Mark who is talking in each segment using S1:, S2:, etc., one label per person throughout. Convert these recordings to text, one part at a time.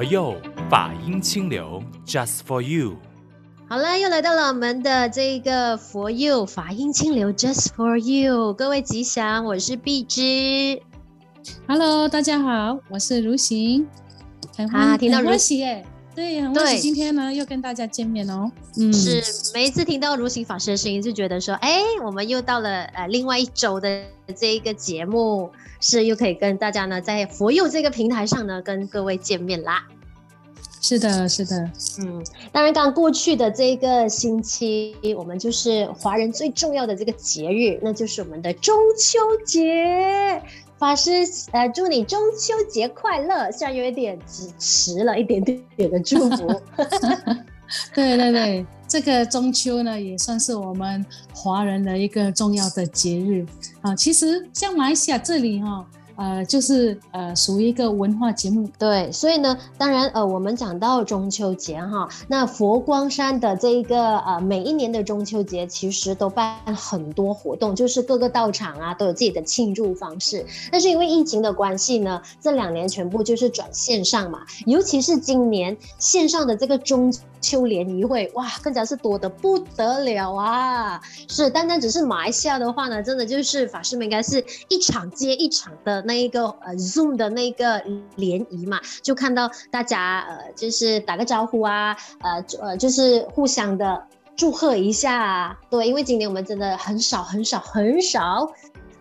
S1: 佛佑法音清流，Just for you。
S2: 好了，又来到了我们的这个佛佑法音清流，Just for you。各位吉祥，我是碧芝。
S3: Hello，大家好，我是如行。
S2: 啊，听到如
S3: 行耶。对，很高兴今天呢又跟大家见面哦。
S2: 嗯，是每一次听到如行法师的声音，就觉得说，哎，我们又到了呃另外一周的这一个节目，是又可以跟大家呢在佛佑这个平台上呢跟各位见面啦。
S3: 是的，是的，
S2: 嗯，当然刚过去的这个星期，我们就是华人最重要的这个节日，那就是我们的中秋节。法师，呃，祝你中秋节快乐！虽然有一点只迟了一点点的祝福。
S3: 对对对，这个中秋呢，也算是我们华人的一个重要的节日啊。其实像马来西亚这里哈、哦。呃，就是呃，属于一个文化节目，
S2: 对，所以呢，当然呃，我们讲到中秋节哈，那佛光山的这一个呃，每一年的中秋节其实都办很多活动，就是各个道场啊都有自己的庆祝方式，但是因为疫情的关系呢，这两年全部就是转线上嘛，尤其是今年线上的这个中秋联谊会，哇，更加是多得不得了啊！是，单单只是马来西亚的话呢，真的就是法师们应该是一场接一场的。那一个呃 Zoom 的那个联谊嘛，就看到大家呃就是打个招呼啊，呃呃就是互相的祝贺一下啊。对，因为今年我们真的很少很少很少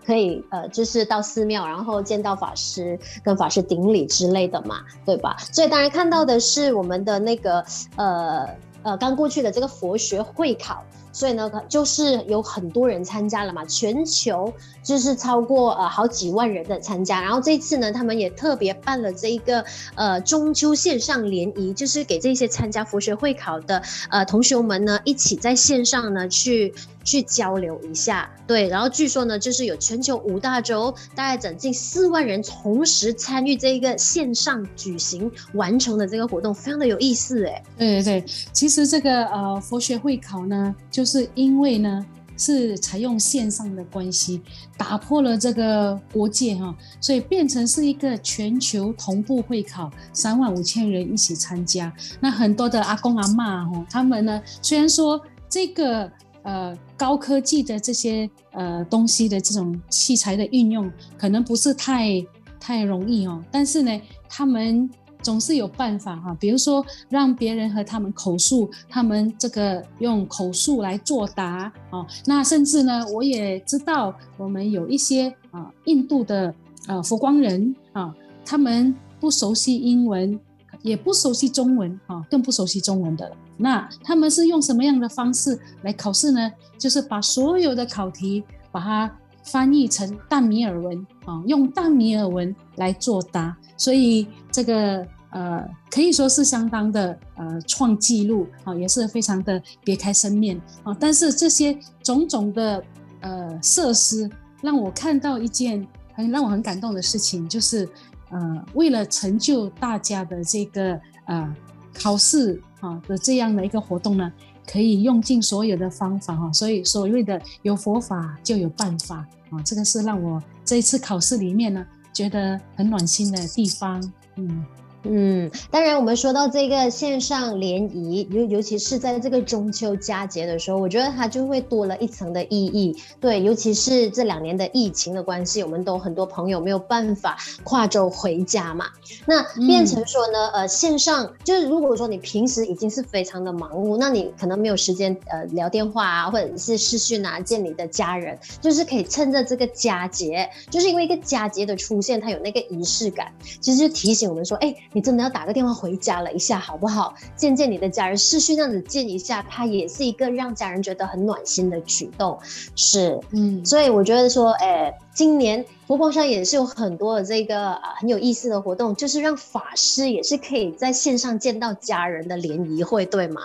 S2: 可以呃就是到寺庙然后见到法师跟法师顶礼之类的嘛，对吧？所以当然看到的是我们的那个呃呃刚过去的这个佛学会考。所以呢，就是有很多人参加了嘛，全球就是超过呃好几万人的参加。然后这次呢，他们也特别办了这一个呃中秋线上联谊，就是给这些参加佛学会考的呃同学们呢，一起在线上呢去。去交流一下，对，然后据说呢，就是有全球五大洲，大概整近四万人同时参与这一个线上举行完成的这个活动，非常的有意思哎。
S3: 对对对，其实这个呃佛学会考呢，就是因为呢是采用线上的关系，打破了这个国界哈，所以变成是一个全球同步会考，三万五千人一起参加。那很多的阿公阿嬷哈，他们呢虽然说这个。呃，高科技的这些呃东西的这种器材的运用，可能不是太太容易哦。但是呢，他们总是有办法哈、啊，比如说让别人和他们口述，他们这个用口述来作答哦。那甚至呢，我也知道我们有一些啊印度的呃佛光人啊，他们不熟悉英文，也不熟悉中文啊，更不熟悉中文的。那他们是用什么样的方式来考试呢？就是把所有的考题把它翻译成淡米尔文啊，用淡米尔文来作答，所以这个呃可以说是相当的呃创纪录啊，也是非常的别开生面啊。但是这些种种的呃设施，让我看到一件很让我很感动的事情，就是呃为了成就大家的这个呃考试。啊的这样的一个活动呢，可以用尽所有的方法哈，所以所谓的有佛法就有办法啊，这个是让我这一次考试里面呢觉得很暖心的地方，嗯。
S2: 嗯，当然，我们说到这个线上联谊，尤尤其是在这个中秋佳节的时候，我觉得它就会多了一层的意义。对，尤其是这两年的疫情的关系，我们都很多朋友没有办法跨州回家嘛，那变成说呢，呃，线上就是如果说你平时已经是非常的忙碌，那你可能没有时间呃聊电话啊，或者是视讯啊见你的家人，就是可以趁着这个佳节，就是因为一个佳节的出现，它有那个仪式感，其实就提醒我们说，哎。你真的要打个电话回家了一下，好不好？见见你的家人，视讯这样子见一下，它也是一个让家人觉得很暖心的举动。是，嗯，所以我觉得说，哎、欸，今年佛光山也是有很多的这个啊很有意思的活动，就是让法师也是可以在线上见到家人的联谊会，对吗？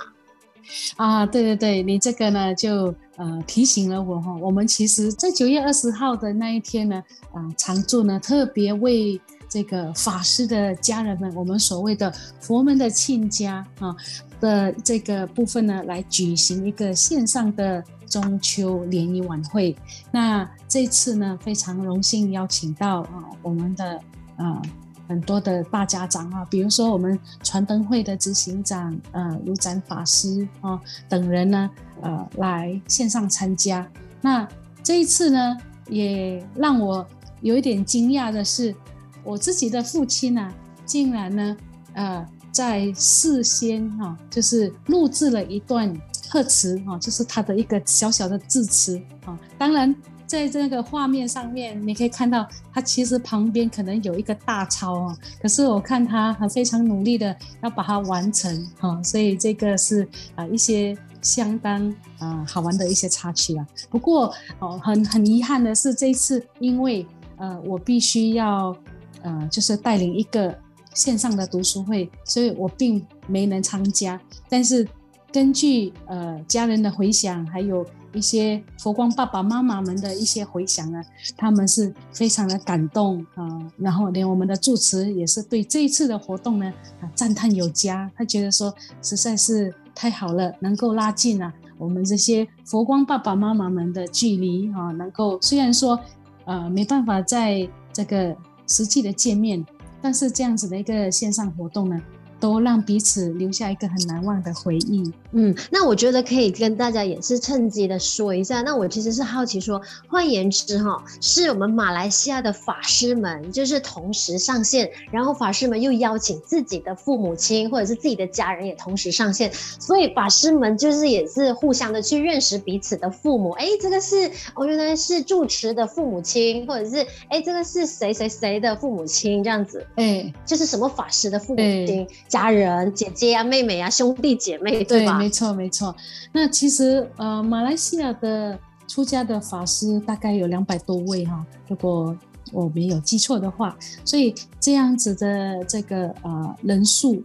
S3: 啊，对对对，你这个呢就呃提醒了我哈，我们其实在九月二十号的那一天呢，啊、呃，常住呢特别为。这个法师的家人们，我们所谓的佛门的亲家啊的这个部分呢，来举行一个线上的中秋联谊晚会。那这次呢，非常荣幸邀请到啊我们的啊很多的大家长啊，比如说我们传灯会的执行长呃如展法师啊等人呢，呃来线上参加。那这一次呢，也让我有一点惊讶的是，我自己的父亲呢、啊，竟然呢，呃，在事先哈、啊，就是录制了一段贺词哈，就是他的一个小小的致辞啊。当然，在这个画面上面，你可以看到他其实旁边可能有一个大抄啊，可是我看他还非常努力的要把它完成哈，所以这个是啊一些。相当啊、好玩的一些插曲啊，不过哦很很遗憾的是这次因为呃我必须要呃就是带领一个线上的读书会，所以我并没能参加。但是根据呃家人的回响，还有一些佛光爸爸妈妈们的一些回响啊，他们是非常的感动啊、然后连我们的住持也是对这一次的活动呢啊赞叹有加，他觉得说实在是。太好了，能够拉近了我们这些佛光爸爸妈妈们的距离啊，能够虽然说呃没办法在这个实际的见面，但是这样子的一个线上活动呢，都让彼此留下一个很难忘的回忆。
S2: 嗯，那我觉得可以跟大家也是趁机的说一下。那我其实是好奇说，换言之哈，是我们马来西亚的法师们就是同时上线，然后法师们又邀请自己的父母亲或者是自己的家人也同时上线，所以法师们就是也是互相的去认识彼此的父母。哎，这个是哦，原来是住持的父母亲，或者是哎，这个是谁谁谁的父母亲这样子。哎，就是什么法师的父母亲。家人、姐姐啊、妹妹啊、兄弟姐妹，对吧？
S3: 对，没错，没错。那其实呃，马来西亚的出家的法师大概有两百多位哈，如果我没有记错的话。所以这样子的这个呃人数，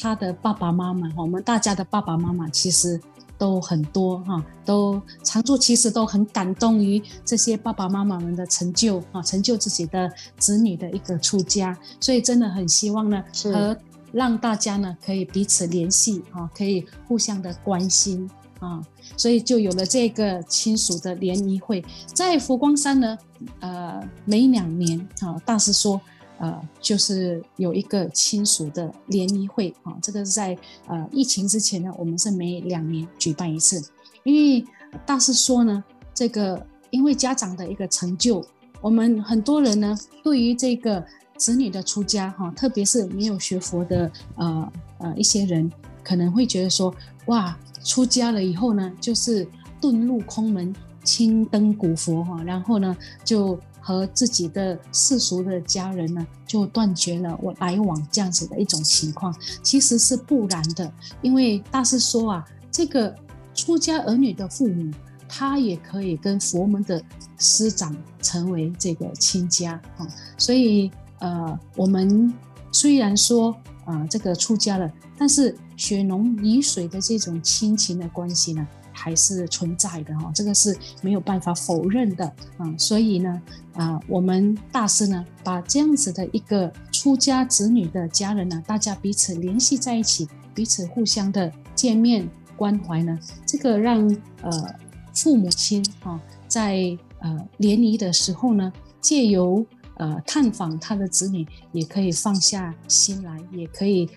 S3: 他的爸爸妈妈，我们大家的爸爸妈妈其实都很多哈，都常住其实都很感动于这些爸爸妈妈们的成就啊，成就自己的子女的一个出家。所以真的很希望呢和。让大家呢可以彼此联系啊，可以互相的关心啊，所以就有了这个亲属的联谊会。在佛光山呢，呃，每两年啊，大师说，呃，就是有一个亲属的联谊会啊。这个是在呃疫情之前呢，我们是每两年举办一次。因为大师说呢，这个因为家长的一个成就，我们很多人呢对于这个。子女的出家哈，特别是没有学佛的呃呃一些人，可能会觉得说，哇，出家了以后呢，就是遁入空门，青灯古佛哈，然后呢，就和自己的世俗的家人呢，就断绝了我来往这样子的一种情况，其实是不然的，因为大师说啊，这个出家儿女的父母，他也可以跟佛门的师长成为这个亲家哈，所以。呃，我们虽然说啊、这个出家了，但是血浓于水的这种亲情的关系呢，还是存在的哈、哦，这个是没有办法否认的。啊、所以呢，啊、我们大师呢，把这样子的一个出家子女的家人呢，大家彼此联系在一起，彼此互相的见面关怀呢，这个让呃父母亲啊、在呃联谊的时候呢，借由呃，探访他的子女，也可以放下心来，也可以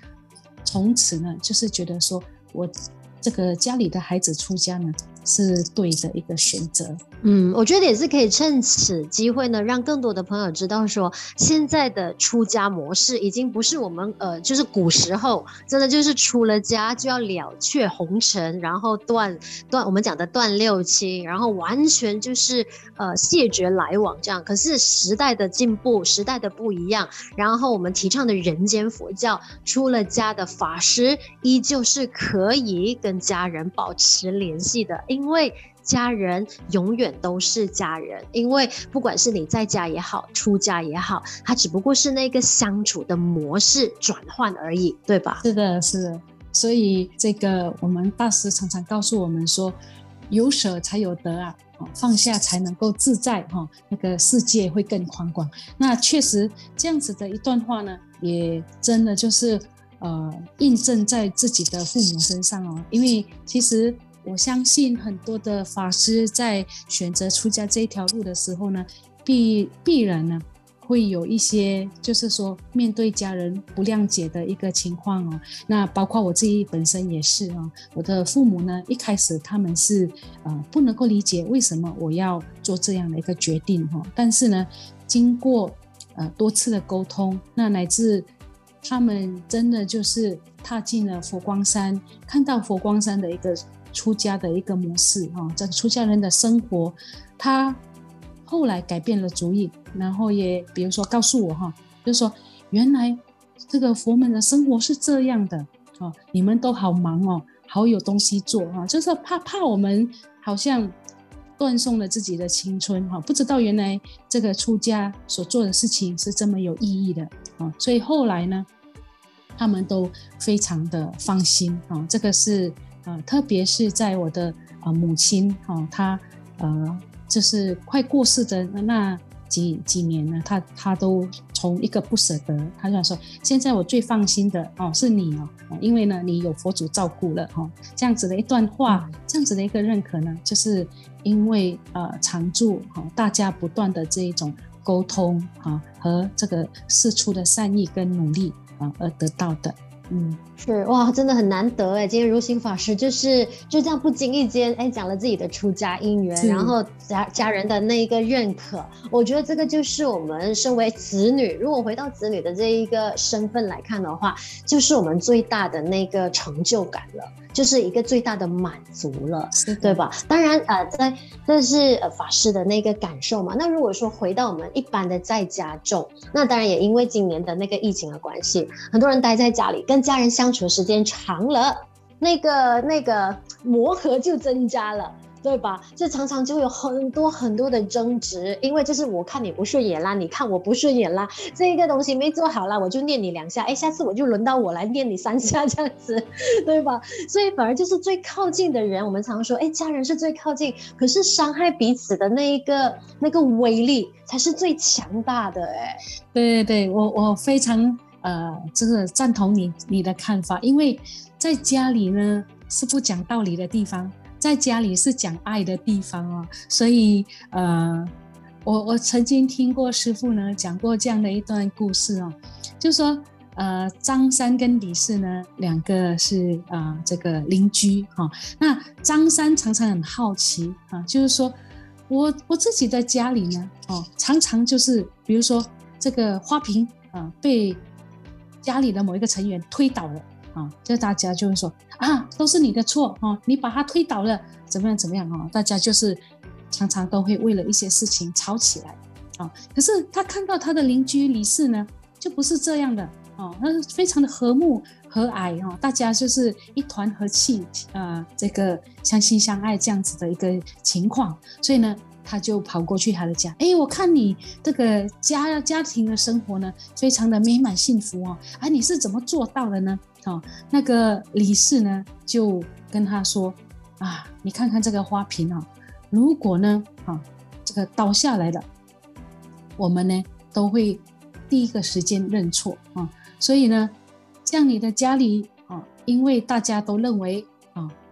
S3: 从此呢，就是觉得说我这个家里的孩子出家呢，是对的一个选择。
S2: 嗯，我觉得也是可以趁此机会呢，让更多的朋友知道说，现在的出家模式已经不是我们呃，就是古时候真的就是出了家就要了却红尘，然后断断我们讲的断六亲，然后完全就是呃谢绝来往这样。可是时代的进步，时代的不一样，然后我们提倡的人间佛教，出了家的法师依旧是可以跟家人保持联系的，因为。家人永远都是家人，因为不管是你在家也好，出家也好，它只不过是那个相处的模式转换而已，对吧？
S3: 是的，是的。所以这个我们大师常常告诉我们说，有舍才有得啊，放下才能够自在哈，那个世界会更宽广。那确实这样子的一段话呢，也真的就是呃印证在自己的父母身上哦，因为其实。我相信很多的法师在选择出家这一条路的时候呢，必必然呢会有一些，就是说面对家人不谅解的一个情况哦。那包括我自己本身也是啊，我的父母呢，一开始他们是呃不能够理解为什么我要做这样的一个决定哈。但是呢，经过呃多次的沟通，那乃至他们真的就是踏进了佛光山，看到佛光山的一个出家的一个模式啊，这出家人的生活，他。后来改变了主意，然后也比如说告诉我哈，就说原来这个佛门的生活是这样的哦，你们都好忙哦，好有东西做哈，就是怕怕我们好像断送了自己的青春哈，不知道原来这个出家所做的事情是这么有意义的啊，所以后来呢，他们都非常的放心啊，这个是呃，特别是在我的呃母亲哈，她呃。就是快过世的那几几年呢，她她都从一个不舍得，她就说：现在我最放心的哦是你哦，因为呢你有佛祖照顾了哈、哦。这样子的一段话，嗯、这样子的一个认可呢，就是因为呃常住哈、哦，大家不断的这一种沟通哈、哦、和这个释出的善意跟努力啊、哦、而得到的。嗯，
S2: 是哇，真的很难得哎。今天如行法师就是就这样不经意间哎讲了自己的出家因缘，然后家家人的那一个认可，我觉得这个就是我们身为子女，如果回到子女的这一个身份来看的话，就是我们最大的那个成就感了，就是一个最大的满足了，对吧？当然呃，在这是呃法师的那个感受嘛。那如果说回到我们一般的在家众，那当然也因为今年的那个疫情的关系，很多人待在家里跟。跟家人相处时间长了，那个那个磨合就增加了，对吧？就常常就有很多很多的争执，因为就是我看你不顺眼啦，你看我不顺眼啦，这一个东西没做好啦，我就念你两下，哎，下次我就轮到我来念你三下，这样子，对吧？所以反而就是最靠近的人，我们常说，哎，家人是最靠近，可是伤害彼此的那一个那个威力才是最强大的，哎，
S3: 对对对，我我非常。呃，这个赞同你你的看法，因为在家里呢是不讲道理的地方，在家里是讲爱的地方哦。所以呃，我我曾经听过师父呢讲过这样的一段故事哦，就说呃张三跟李四呢两个是啊、呃、这个邻居哈、那张三常常很好奇啊，就是说我我自己在家里呢哦，常常就是比如说这个花瓶啊、被。家里的某一个成员推倒了啊，就大家就会说啊，都是你的错啊，你把他推倒了，怎么样怎么样啊？大家就是常常都会为了一些事情吵起来啊。可是他看到他的邻居李四呢，就不是这样的啊，他非常的和睦和蔼啊，大家就是一团和气啊，这个相亲相爱这样子的一个情况，所以呢。他就跑过去他的家，哎，我看你这个家家庭的生活呢，非常的美满幸福哦，啊，你是怎么做到的呢？哦，那个李四呢就跟他说，啊，你看看这个花瓶啊，如果呢，啊，这个倒下来了，我们呢都会第一个时间认错啊，所以呢，像你的家里啊，因为大家都认为。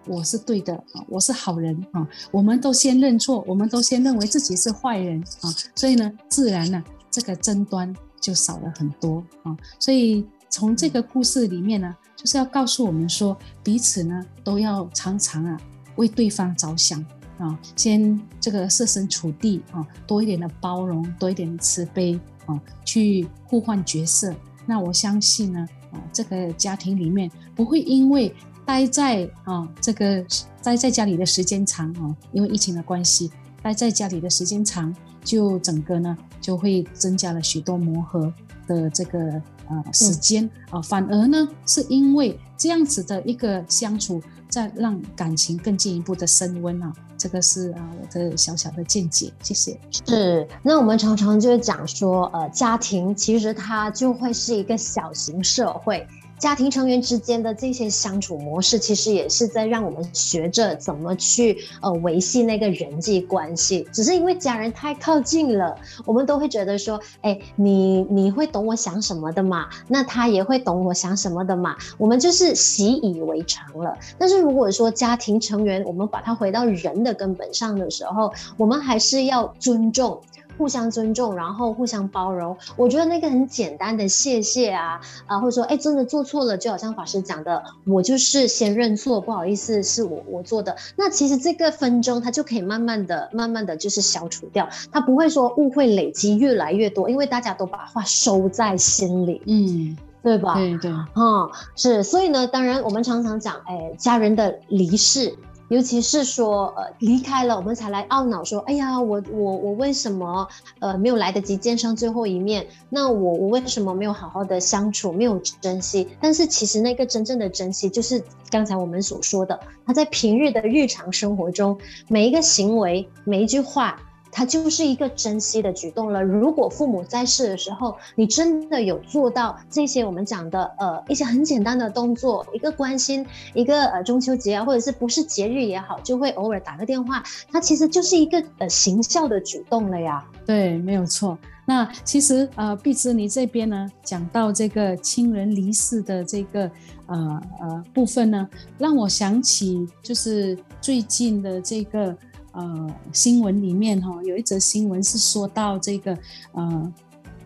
S3: 我是对的啊，我是好人啊，我们都先认错，我们都先认为自己是坏人啊，所以呢，自然呢，这个争端就少了很多啊。所以从这个故事里面呢，就是要告诉我们说，彼此呢都要常常啊为对方着想啊，先这个设身处地啊，多一点的包容，多一点的慈悲啊，去互换角色。那我相信呢，啊，这个家庭里面不会因为。待在啊、哦，这个待在家里的时间长哦，因为疫情的关系，待在家里的时间长，就整个呢就会增加了许多磨合的这个呃时间啊、反而呢是因为这样子的一个相处，在让感情更进一步的升温啊，这个是啊我的小小的见解，谢谢。
S2: 是，那我们常常就会讲说，呃，家庭其实它就会是一个小型社会。家庭成员之间的这些相处模式，其实也是在让我们学着怎么去呃维系那个人际关系。只是因为家人太靠近了，我们都会觉得说，哎，你你会懂我想什么的嘛？那他也会懂我想什么的嘛？我们就是习以为常了。但是如果说家庭成员，我们把它回到人的根本上的时候，我们还是要尊重。互相尊重，然后互相包容。我觉得那个很简单的谢谢啊啊，或者说哎真的做错了，就好像法师讲的，我就是先认错，不好意思，是我我做的。那其实这个分钟它就可以慢慢的、慢慢的就是消除掉，它不会说误会累积越来越多，因为大家都把话收在心里。
S3: 嗯。
S2: 对吧？
S3: 对对，
S2: 嗯，是，所以呢，当然我们常常讲，哎，家人的离世，尤其是说，呃，离开了，我们才来懊恼说，哎呀，我我我为什么，呃，没有来得及见上最后一面？那我我为什么没有好好的相处，没有珍惜？但是其实那个真正的珍惜，就是刚才我们所说的，他在平日的日常生活中，每一个行为，每一句话。它就是一个珍惜的举动了。如果父母在世的时候，你真的有做到这些我们讲的呃一些很简单的动作，一个关心，一个呃中秋节啊，或者是不是节日也好，就会偶尔打个电话，它其实就是一个呃行孝的举动了呀。
S3: 对，没有错。那其实呃，碧芝你这边呢讲到这个亲人离世的这个呃呃部分呢，让我想起就是最近的这个。呃，新闻里面哈、哦、有一则新闻是说到这个呃，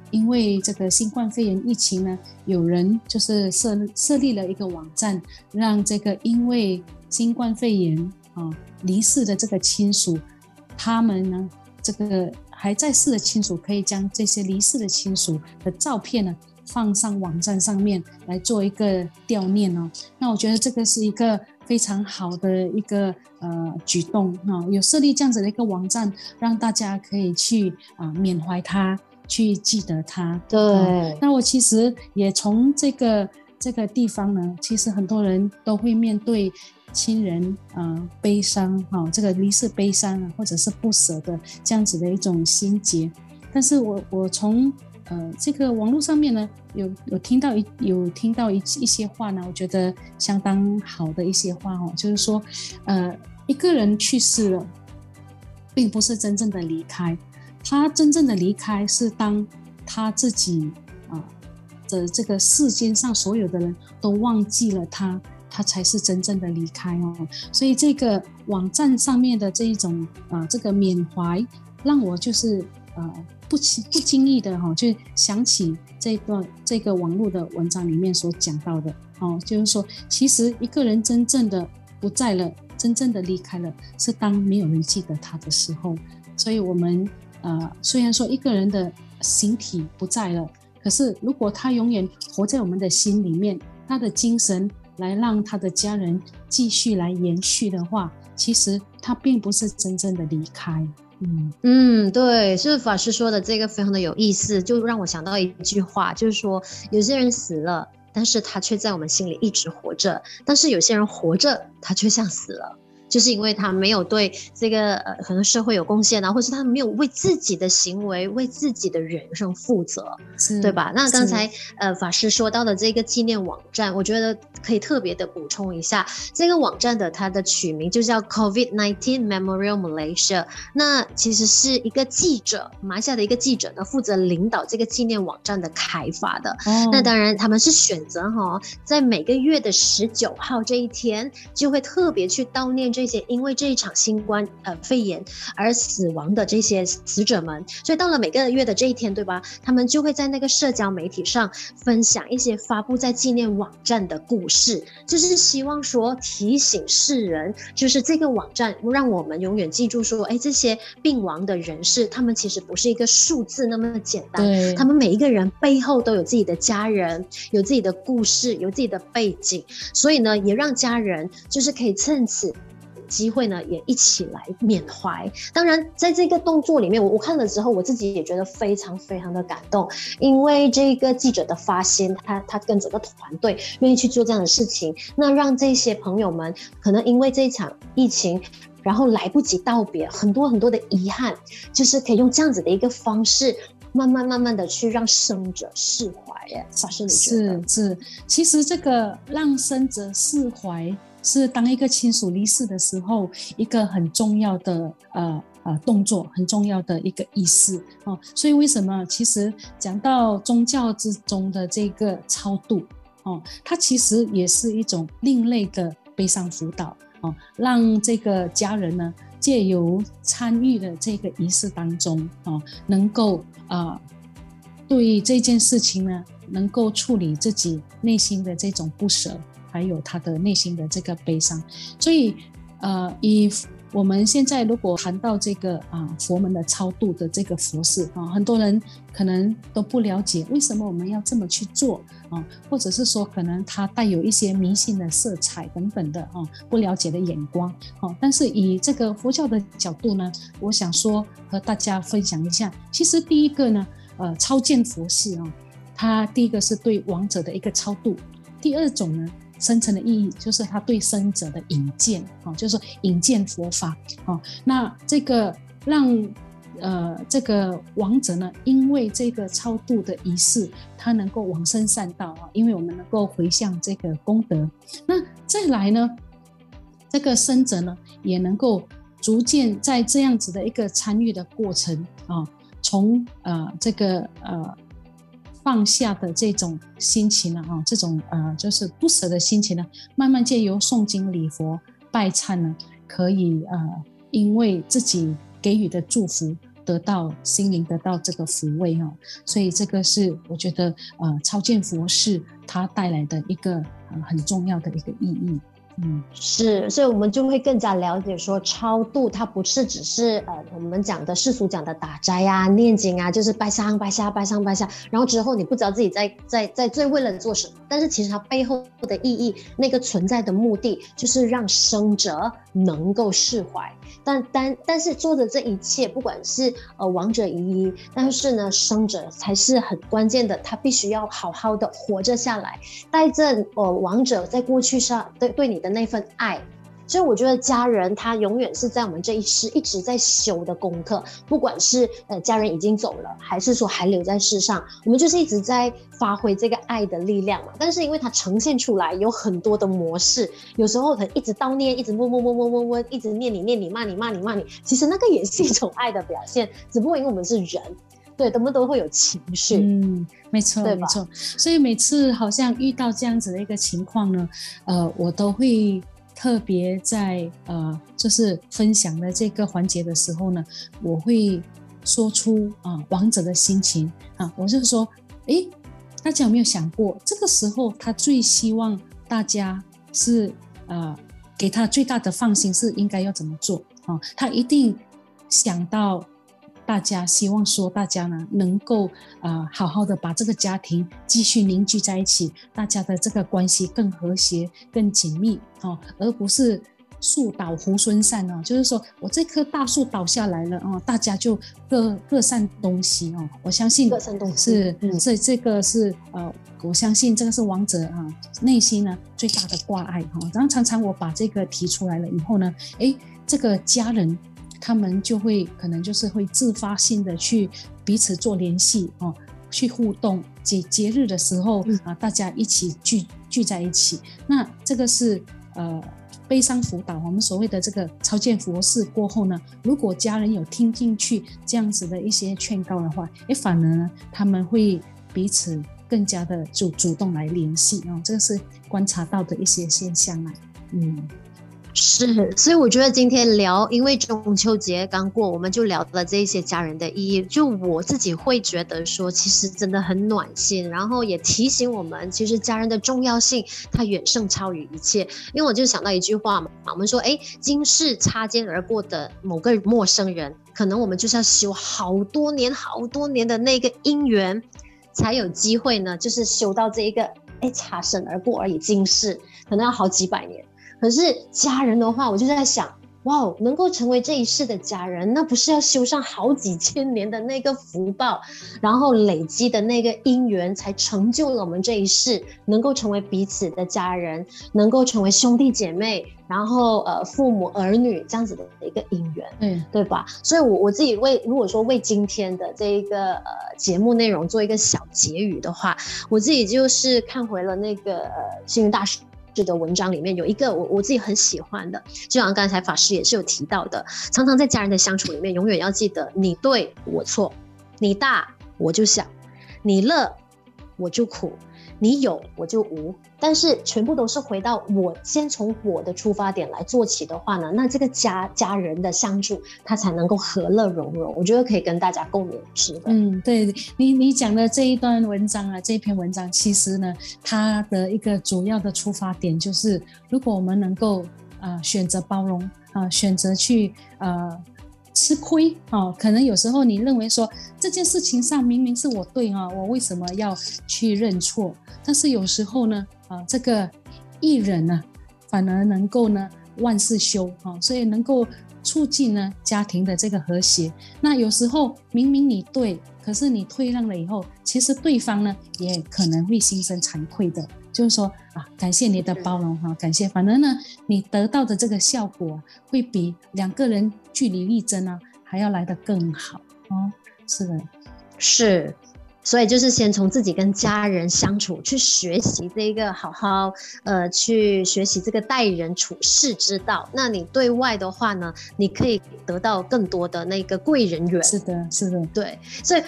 S3: 因为这个新冠肺炎疫情呢，有人就是设设立了一个网站，让这个因为新冠肺炎啊、离世的这个亲属，他们呢这个还在世的亲属可以将这些离世的亲属的照片呢放上网站上面来做一个悼念哦。那我觉得这个是一个。非常好的一个呃举动哈、哦，有设立这样子的一个网站，让大家可以去啊、呃、缅怀他，去记得他。
S2: 对、
S3: 嗯，那我其实也从这个这个地方呢，其实很多人都会面对亲人啊、呃、悲伤哈、哦，这个离世悲伤啊，或者是不舍的这样子的一种心结。但是我我从呃这个网络上面呢。有有听到一有听到一一些话呢，我觉得相当好的一些话哦，就是说，呃，一个人去世了，并不是真正的离开，他真正的离开是当他自己啊的这个世间上所有的人都忘记了他，他才是真正的离开哦。所以这个网站上面的这一种啊这个缅怀，让我就是呃不不经意的哈就想起。这段这个网络的文章里面所讲到的，哦，就是说，其实一个人真正的不在了，真正的离开了，是当没有人记得他的时候。所以，我们呃，虽然说一个人的形体不在了，可是如果他永远活在我们的心里面，他的精神来让他的家人继续来延续的话，其实他并不是真正的离开。嗯
S2: 嗯，对，是法师说的这个非常的有意思，就让我想到一句话，就是说有些人死了，但是他却在我们心里一直活着；但是有些人活着，他却像死了。就是因为他没有对这个呃可能社会有贡献啊，或是他没有为自己的行为、为自己的人生负责，对吧？那刚才呃法师说到的这个纪念网站，我觉得可以特别的补充一下，这个网站的它的取名就叫 COVID-19 Memorial Malaysia。那其实是一个记者，马来西亚的一个记者呢，负责领导这个纪念网站的开发的。哦、那当然他们是选择哈，在每个月的十九号这一天，就会特别去悼念这。这些因为这一场新冠呃肺炎而死亡的这些死者们，所以到了每个月的这一天，对吧？他们就会在那个社交媒体上分享一些发布在纪念网站的故事，就是希望说提醒世人，就是这个网站让我们永远记住说，哎，这些病亡的人士，他们其实不是一个数字那么简单，他们每一个人背后都有自己的家人，有自己的故事，有自己的背景，所以呢，也让家人就是可以趁此。机会呢，也一起来缅怀。当然，在这个动作里面，我我看了之后，我自己也觉得非常非常的感动，因为这个记者的发心，他他跟整个团队愿意去做这样的事情，那让这些朋友们可能因为这一场疫情，然后来不及道别，很多很多的遗憾，就是可以用这样子的一个方式，慢慢慢慢的去让生者释怀。哎，法师你觉得？
S3: 是是，其实这个让生者释怀。是当一个亲属离世的时候，一个很重要的呃呃动作，很重要的一个仪式哦。所以为什么其实讲到宗教之中的这个超度哦，它其实也是一种另类的悲伤辅导哦，让这个家人呢借由参与的这个仪式当中啊，能够啊、对这件事情呢，能够处理自己内心的这种不舍，还有他的内心的这个悲伤，所以呃，以。我们现在如果谈到这个啊佛门的超度的这个佛事啊，很多人可能都不了解为什么我们要这么去做啊，或者是说可能它带有一些迷信的色彩等等的啊，不了解的眼光啊。但是以这个佛教的角度呢，我想说和大家分享一下，其实第一个呢，呃，超荐佛事啊，它第一个是对亡者的一个超度，第二种呢。深层的意义就是他对生者的引荐，啊，就是引荐佛法，啊，那这个让呃这个亡者呢，因为这个超度的仪式，他能够往生善道啊，因为我们能够回向这个功德，那再来呢，这个生者呢，也能够逐渐在这样子的一个参与的过程啊，从呃这个呃。放下的这种心情呢，啊，这种呃，就是不舍的心情呢，慢慢借由诵经礼佛拜忏呢，可以呃，因为自己给予的祝福，得到心灵得到这个抚慰哈，所以这个是我觉得呃，超荐佛事它带来的一个很重要的一个意义。嗯，
S2: 是，所以我们就会更加了解说，超度它不是只是呃我们讲的世俗讲的打斋、啊、念经啊，就是拜上拜下拜上拜下，然后之后你不知道自己在在在最为了做什么，但是其实它背后的意义，那个存在的目的，就是让生者能够释怀。但但但是做的这一切，不管是呃亡者已矣，但是呢生者才是很关键的，他必须要好好的活着下来，带着呃亡者在过去上对对你的那份爱。所以我觉得家人他永远是在我们这一世一直在修的功课，不管是呃家人已经走了，还是说还留在世上，我们就是一直在发挥这个爱的力量嘛。但是因为它呈现出来有很多的模式，有时候可能一直悼念，一直嗡嗡嗡嗡嗡嗡，一直念你念你骂你骂你骂你，其实那个也是一种爱的表现，只不过因为我们是人，对，他们都会有情绪。
S3: 嗯，没错，没错。所以每次好像遇到这样子的一个情况呢，呃，我都会。特别在呃，就是分享的这个环节的时候呢，我会说出啊、呃，亡者的心情啊，我就说，诶，大家有没有想过，这个时候他最希望大家是呃，给他最大的放心是应该要怎么做啊？他一定想到。大家希望说，大家呢能够啊、呃、好好的把这个家庭继续凝聚在一起，大家的这个关系更和谐、更紧密哦，而不是树倒猢狲散哦。就是说我这棵大树倒下来了哦，大家就各各散东西哦。我相信各散东西是，这这个是呃，我相信这个是王者啊内心呢最大的挂碍哈。然后常常我把这个提出来了以后呢，诶，这个家人。他们就会可能就是会自发性的去彼此做联系哦，去互动节节日的时候啊，大家一起聚聚在一起。那这个是呃悲伤辅导，我们所谓的这个超荐佛事过后呢，如果家人有听进去这样子的一些劝告的话，也，反而呢他们会彼此更加的主主动来联系啊，这个是观察到的一些现象啊，嗯。
S2: 是，所以我觉得今天聊，因为中秋节刚过，我们就聊了这一些家人的意义。就我自己会觉得说，其实真的很暖心，然后也提醒我们，其实家人的重要性，它远胜超于一切。因为我就想到一句话嘛，我们说，哎，今世擦肩而过的某个陌生人，可能我们就是要修好多年、好多年的那个姻缘，才有机会呢，就是修到这一个，哎，擦身而过而已。今世可能要好几百年。可是家人的话，我就在想，哇，能够成为这一世的家人，那不是要修上好几千年的那个福报，然后累积的那个因缘，才成就了我们这一世能够成为彼此的家人，能够成为兄弟姐妹，然后呃父母儿女这样子的一个因缘，嗯，对吧？所以我，我我自己为如果说为今天的这一个呃节目内容做一个小结语的话，我自己就是看回了那个呃星云大师。这个文章里面有一个我我自己很喜欢的，就像刚才法师也是有提到的，常常在家人的相处里面，永远要记得你对我错，你大我就小，你乐我就苦。你有我就无，但是全部都是回到我先从我的出发点来做起的话呢，那这个家家人的相处，他才能够和乐融融。我觉得可以跟大家共勉，是的。
S3: 嗯，对你你讲的这一段文章啊，这篇文章其实呢，它的一个主要的出发点就是，如果我们能够啊、呃、选择包容啊、呃，选择去呃。吃亏哦，可能有时候你认为说这件事情上明明是我对哈，我为什么要去认错？但是有时候呢，啊，这个一忍呢，反而能够呢万事休啊，所以能够促进呢家庭的这个和谐。那有时候明明你对，可是你退让了以后，其实对方呢也可能会心生惭愧的。就是说啊，感谢你的包容哈，感谢。反正呢，你得到的这个效果会比两个人据理力争啊还要来得更好哦。是的，
S2: 是。所以就是先从自己跟家人相处去学习这个，好好呃去学习这个待人处事之道。那你对外的话呢，你可以得到更多的那个贵人缘。
S3: 是的，是的，
S2: 对。所以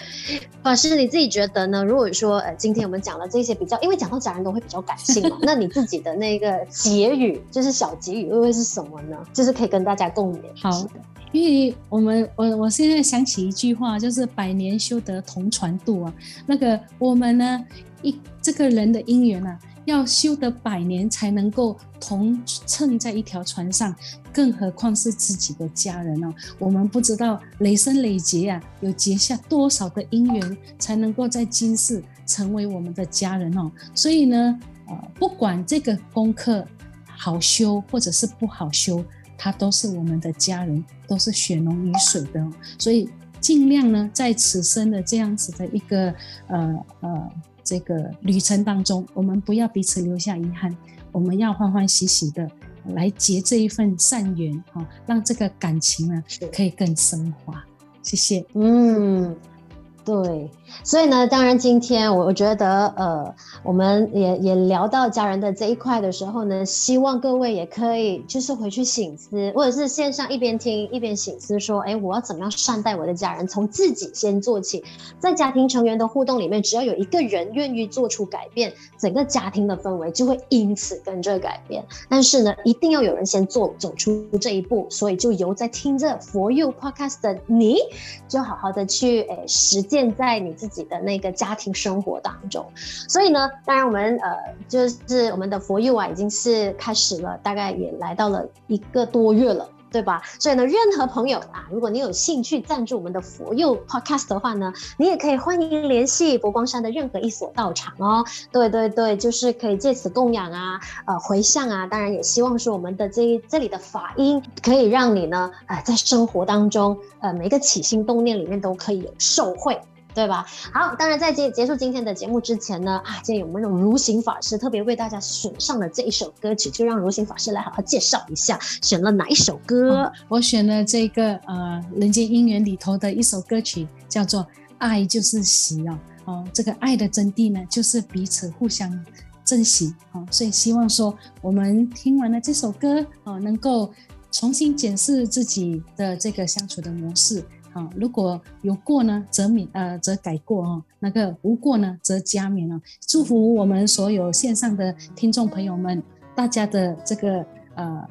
S2: 法师你自己觉得呢？如果说呃今天我们讲了这些比较，因为讲到家人都会比较感性嘛，那你自己的那个结语就是小结语，会会是什么呢？就是可以跟大家共勉。
S3: 好。因为我们我我现在想起一句话，就是百年修得同船渡啊。那个我们呢，一这个人的姻缘啊，要修得百年才能够同乘在一条船上，更何况是自己的家人哦。我们不知道累生累劫啊，有结下多少的姻缘，才能够在今世成为我们的家人哦。所以呢，呃，不管这个功课好修或者是不好修。他都是我们的家人，都是血浓于水的，所以尽量呢，在此生的这样子的一个呃呃这个旅程当中，我们不要彼此留下遗憾，我们要欢欢喜喜的来结这一份善缘哈，让这个感情呢可以更升华。谢谢，
S2: 嗯。对，所以呢，当然今天我我觉得，呃，我们也也聊到家人的这一块的时候呢，希望各位也可以就是回去醒思，或者是线上一边听一边醒思，说，哎，我要怎么样善待我的家人？从自己先做起，在家庭成员的互动里面，只要有一个人愿意做出改变，整个家庭的氛围就会因此跟着改变。但是呢，一定要有人先做走出这一步，所以就由在听着 For You Podcast 的你，就好好的去哎实。现在你自己的那个家庭生活当中，所以呢，当然我们呃，就是我们的佛佑啊，已经是开始了，大概也来到了一个多月了。对吧？所以呢，任何朋友啊，如果你有兴趣赞助我们的佛佑 Podcast 的话呢，你也可以欢迎联系佛光山的任何一所道场哦。对对对，就是可以借此供养啊，呃，回向啊。当然也希望说我们的这这里的法音可以让你呢，呃，在生活当中，呃，每一个起心动念里面都可以有受惠。对吧？好，当然在结结束今天的节目之前呢，啊，今天有没有如行法师特别为大家选上了这一首歌曲，就让如行法师来好好介绍一下，选了哪一首歌？
S3: 我选了这个呃《人间姻缘》里头的一首歌曲，叫做《爱就是喜》哦。哦，这个爱的真谛呢，就是彼此互相珍惜。哦，所以希望说我们听完了这首歌，哦，能够重新检视自己的这个相处的模式。啊，如果有过呢，则免呃则改过哈；那个无过呢，则加勉啊。祝福我们所有线上的听众朋友们，大家的这个呃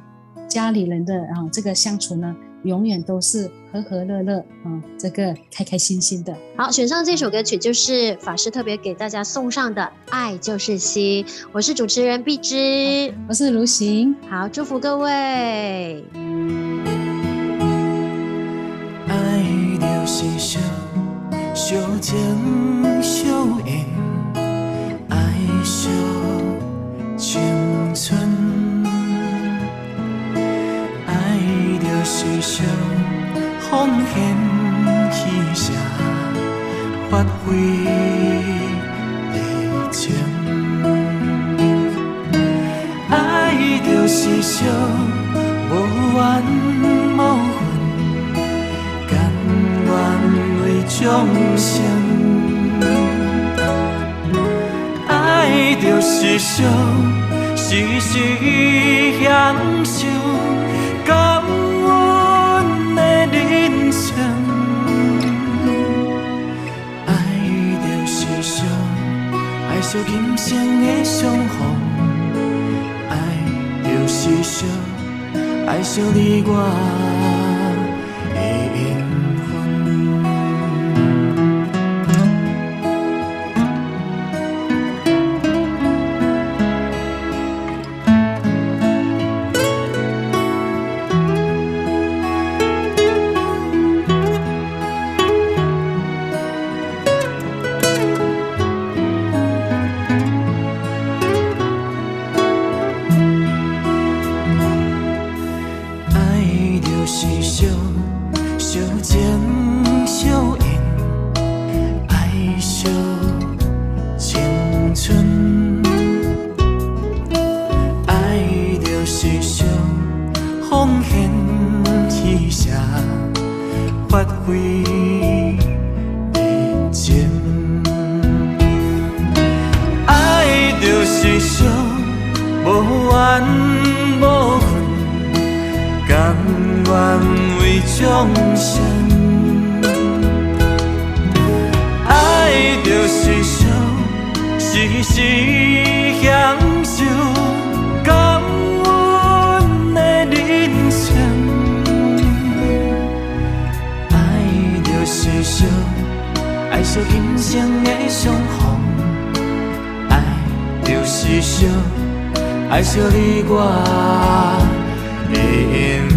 S3: 家里人的啊这个相处呢，永远都是和和乐乐啊，这个开开心心的。
S2: 好，选上这首歌曲就是法师特别给大家送上的《爱就是心》，我是主持人碧芝，
S3: 我是如行，
S2: 好，祝福各位。
S4: 是相相情是享受感恩的人生。爱着是想爱着今生的相逢爱着是想爱着你我的缘